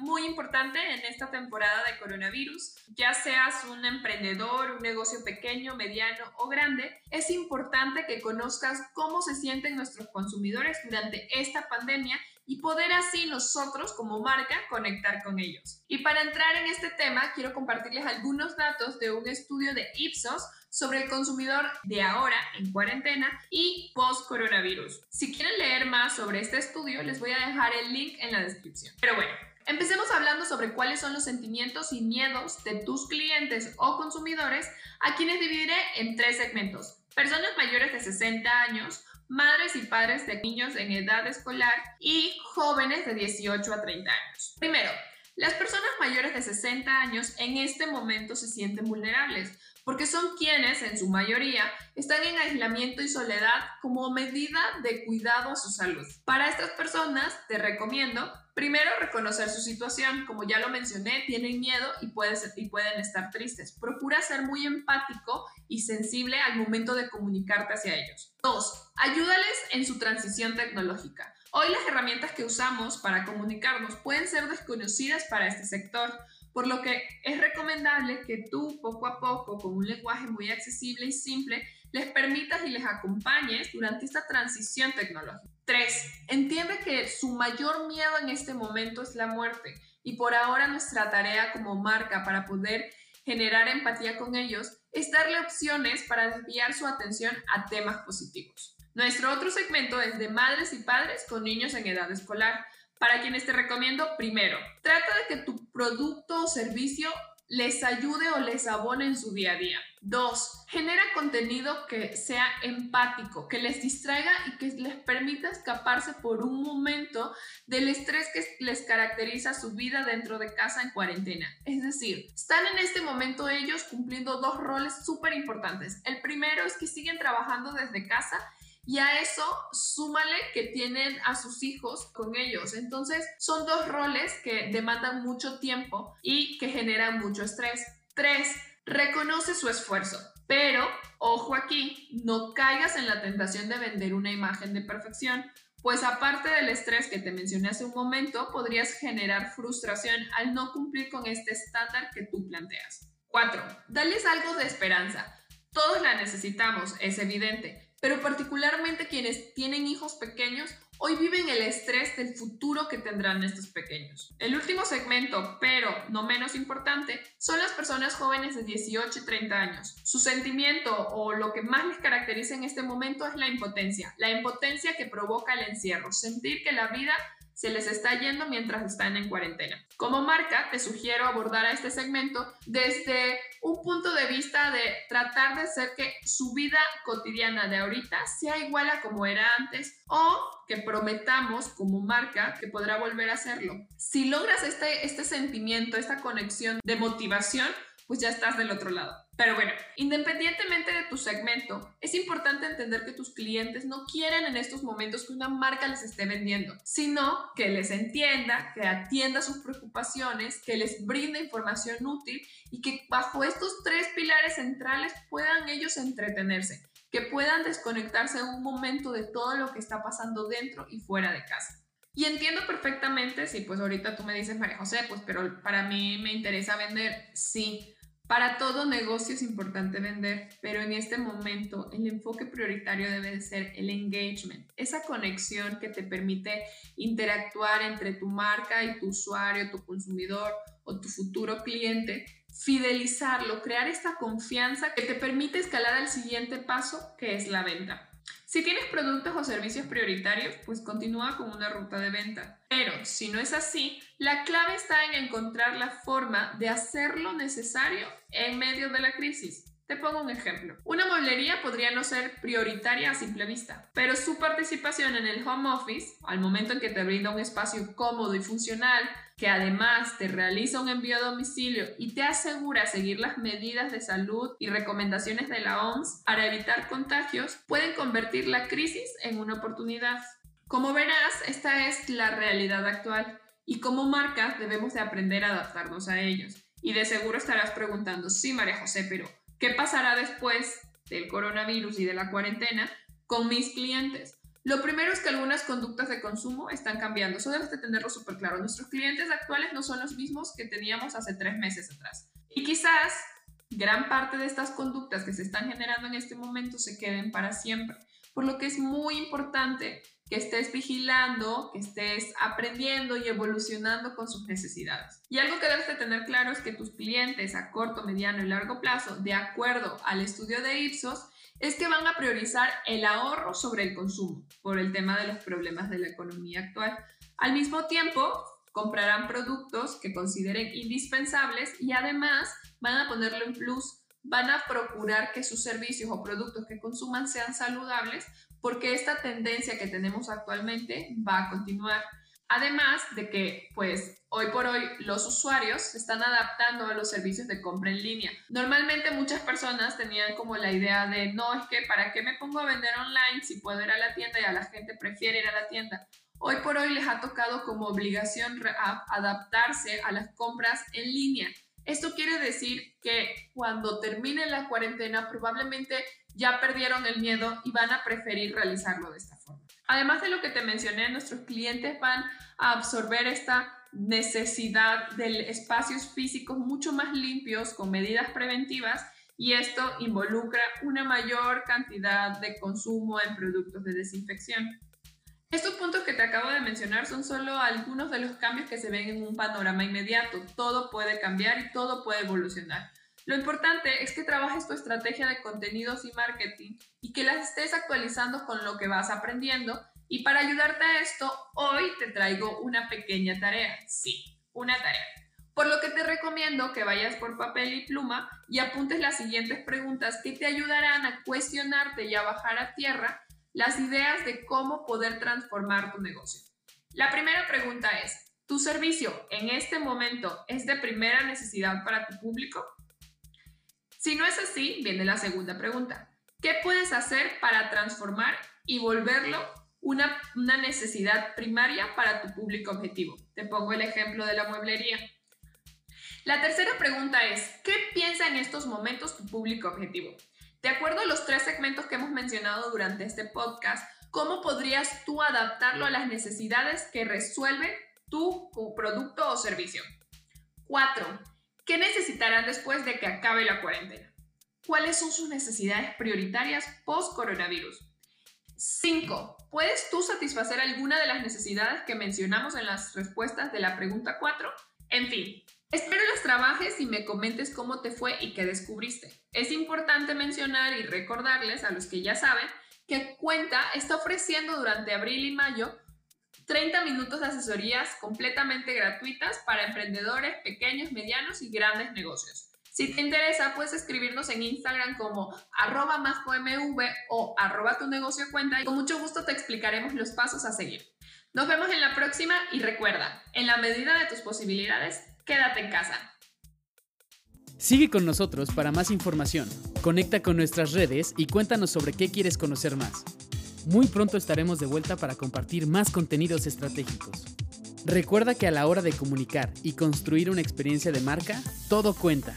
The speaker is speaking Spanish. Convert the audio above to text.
muy importante en esta temporada de coronavirus. Ya seas un emprendedor, un negocio pequeño, mediano o grande, es importante que conozcas cómo se sienten nuestros consumidores durante esta pandemia y poder así nosotros como marca conectar con ellos. Y para entrar en este tema, quiero compartirles algunos datos de un estudio de Ipsos sobre el consumidor de ahora en cuarentena y post-coronavirus. Si quieren leer más sobre este estudio, les voy a dejar el link en la descripción. Pero bueno, Empecemos hablando sobre cuáles son los sentimientos y miedos de tus clientes o consumidores, a quienes dividiré en tres segmentos. Personas mayores de 60 años, madres y padres de niños en edad escolar y jóvenes de 18 a 30 años. Primero, las personas mayores de 60 años en este momento se sienten vulnerables porque son quienes, en su mayoría, están en aislamiento y soledad como medida de cuidado a su salud. Para estas personas, te recomiendo Primero, reconocer su situación. Como ya lo mencioné, tienen miedo y, y, pueden estar tristes. Procura ser muy empático y sensible al momento de comunicarte hacia ellos. Dos, ayúdales en su transición tecnológica. Hoy las herramientas que usamos para comunicarnos pueden ser desconocidas para este sector por lo que es recomendable que tú poco a poco, con un lenguaje muy accesible y simple, les permitas y les acompañes durante esta transición tecnológica. 3. Entiende que su mayor miedo en este momento es la muerte y por ahora nuestra tarea como marca para poder generar empatía con ellos es darle opciones para desviar su atención a temas positivos. Nuestro otro segmento es de madres y padres con niños en edad escolar para quienes te recomiendo, primero, trata de que tu producto o servicio les ayude o les abone en su día a día. Dos, genera contenido que sea empático, que les distraiga y que les permita escaparse por un momento del estrés que les caracteriza su vida dentro de casa en cuarentena. Es decir, están en este momento ellos cumpliendo dos roles súper importantes. El primero es que siguen trabajando desde casa y a eso súmale que tienen a sus hijos con ellos. Entonces son dos roles que demandan mucho tiempo y que generan mucho estrés. Tres, reconoce su esfuerzo. Pero, ojo aquí, no caigas en la tentación de vender una imagen de perfección, pues aparte del estrés que te mencioné hace un momento, podrías generar frustración al no cumplir con este estándar que tú planteas. 4. Dales algo de esperanza. Todos la necesitamos, es evidente, pero particularmente quienes tienen hijos pequeños hoy viven el estrés del futuro que tendrán estos pequeños. El último segmento, pero no menos importante, son las personas jóvenes de 18 y 30 años. Su sentimiento o lo que más les caracteriza en este momento es la impotencia, la impotencia que provoca el encierro, sentir que la vida se les está yendo mientras están en cuarentena. Como marca, te sugiero abordar a este segmento desde un punto de vista de tratar de hacer que su vida cotidiana de ahorita sea igual a como era antes o que prometamos como marca que podrá volver a hacerlo. Si logras este, este sentimiento, esta conexión de motivación, pues ya estás del otro lado. Pero bueno, independientemente de tu segmento, es importante entender que tus clientes no quieren en estos momentos que una marca les esté vendiendo, sino que les entienda, que atienda sus preocupaciones, que les brinde información útil y que bajo estos tres pilares centrales puedan ellos entretenerse, que puedan desconectarse un momento de todo lo que está pasando dentro y fuera de casa. Y entiendo perfectamente si pues ahorita tú me dices, María José, pues pero para mí me interesa vender, sí para todo negocio es importante vender, pero en este momento el enfoque prioritario debe de ser el engagement, esa conexión que te permite interactuar entre tu marca y tu usuario, tu consumidor o tu futuro cliente, fidelizarlo, crear esta confianza que te permite escalar al siguiente paso, que es la venta. Si tienes productos o servicios prioritarios, pues continúa con una ruta de venta. Pero si no es así, la clave está en encontrar la forma de hacer lo necesario en medio de la crisis. Te pongo un ejemplo. Una mueblería podría no ser prioritaria a simple vista, pero su participación en el home office, al momento en que te brinda un espacio cómodo y funcional, que además te realiza un envío a domicilio y te asegura seguir las medidas de salud y recomendaciones de la OMS para evitar contagios, pueden convertir la crisis en una oportunidad. Como verás, esta es la realidad actual y como marca debemos de aprender a adaptarnos a ellos. Y de seguro estarás preguntando, sí, María José, pero ¿Qué pasará después del coronavirus y de la cuarentena con mis clientes? Lo primero es que algunas conductas de consumo están cambiando. Eso debes de tenerlo súper claro. Nuestros clientes actuales no son los mismos que teníamos hace tres meses atrás. Y quizás gran parte de estas conductas que se están generando en este momento se queden para siempre. Por lo que es muy importante que estés vigilando, que estés aprendiendo y evolucionando con sus necesidades. Y algo que debes de tener claro es que tus clientes a corto, mediano y largo plazo, de acuerdo al estudio de Ipsos, es que van a priorizar el ahorro sobre el consumo por el tema de los problemas de la economía actual. Al mismo tiempo, comprarán productos que consideren indispensables y además van a ponerlo en plus van a procurar que sus servicios o productos que consuman sean saludables porque esta tendencia que tenemos actualmente va a continuar. Además de que, pues, hoy por hoy los usuarios se están adaptando a los servicios de compra en línea. Normalmente muchas personas tenían como la idea de, no, es que, ¿para qué me pongo a vender online si puedo ir a la tienda y a la gente prefiere ir a la tienda? Hoy por hoy les ha tocado como obligación adaptarse a las compras en línea. Esto quiere decir que cuando termine la cuarentena probablemente ya perdieron el miedo y van a preferir realizarlo de esta forma. Además de lo que te mencioné, nuestros clientes van a absorber esta necesidad de espacios físicos mucho más limpios con medidas preventivas y esto involucra una mayor cantidad de consumo en productos de desinfección. Estos puntos que te acabo de mencionar son solo algunos de los cambios que se ven en un panorama inmediato. Todo puede cambiar y todo puede evolucionar. Lo importante es que trabajes tu estrategia de contenidos y marketing y que las estés actualizando con lo que vas aprendiendo. Y para ayudarte a esto, hoy te traigo una pequeña tarea. Sí, una tarea. Por lo que te recomiendo que vayas por papel y pluma y apuntes las siguientes preguntas que te ayudarán a cuestionarte y a bajar a tierra las ideas de cómo poder transformar tu negocio. La primera pregunta es, ¿tu servicio en este momento es de primera necesidad para tu público? Si no es así, viene la segunda pregunta. ¿Qué puedes hacer para transformar y volverlo una, una, necesidad primaria para tu público objetivo? Te pongo el ejemplo de la mueblería. La tercera pregunta es, ¿qué piensa en estos momentos tu público objetivo? De acuerdo a los tres segmentos que hemos mencionado durante este podcast, ¿cómo podrías tú adaptarlo a las necesidades que resuelve tu producto o servicio? Cuatro, ¿qué necesitarán después de que acabe la cuarentena? ¿Cuáles son sus necesidades prioritarias post-coronavirus? 5. ¿Puedes tú satisfacer alguna de las necesidades que mencionamos en las respuestas de la pregunta 4? En fin, Espero las trabajes y me comentes cómo te fue y qué descubriste. Es importante mencionar y recordarles a los que ya saben que Cuenta está ofreciendo durante abril y mayo 30 minutos de asesorías completamente gratuitas para emprendedores pequeños, medianos y grandes negocios. Si te interesa, puedes escribirnos en Instagram como arroba mv o arroba tu negocio cuenta y con mucho gusto te explicaremos los pasos a seguir. Nos vemos en la próxima y recuerda, en la medida de tus posibilidades, quédate en casa. Sigue con nosotros para más información. Conecta con nuestras redes y cuéntanos sobre qué quieres conocer más. Muy pronto estaremos de vuelta para compartir más contenidos estratégicos. Recuerda que a la hora de comunicar y construir una experiencia de marca, todo cuenta.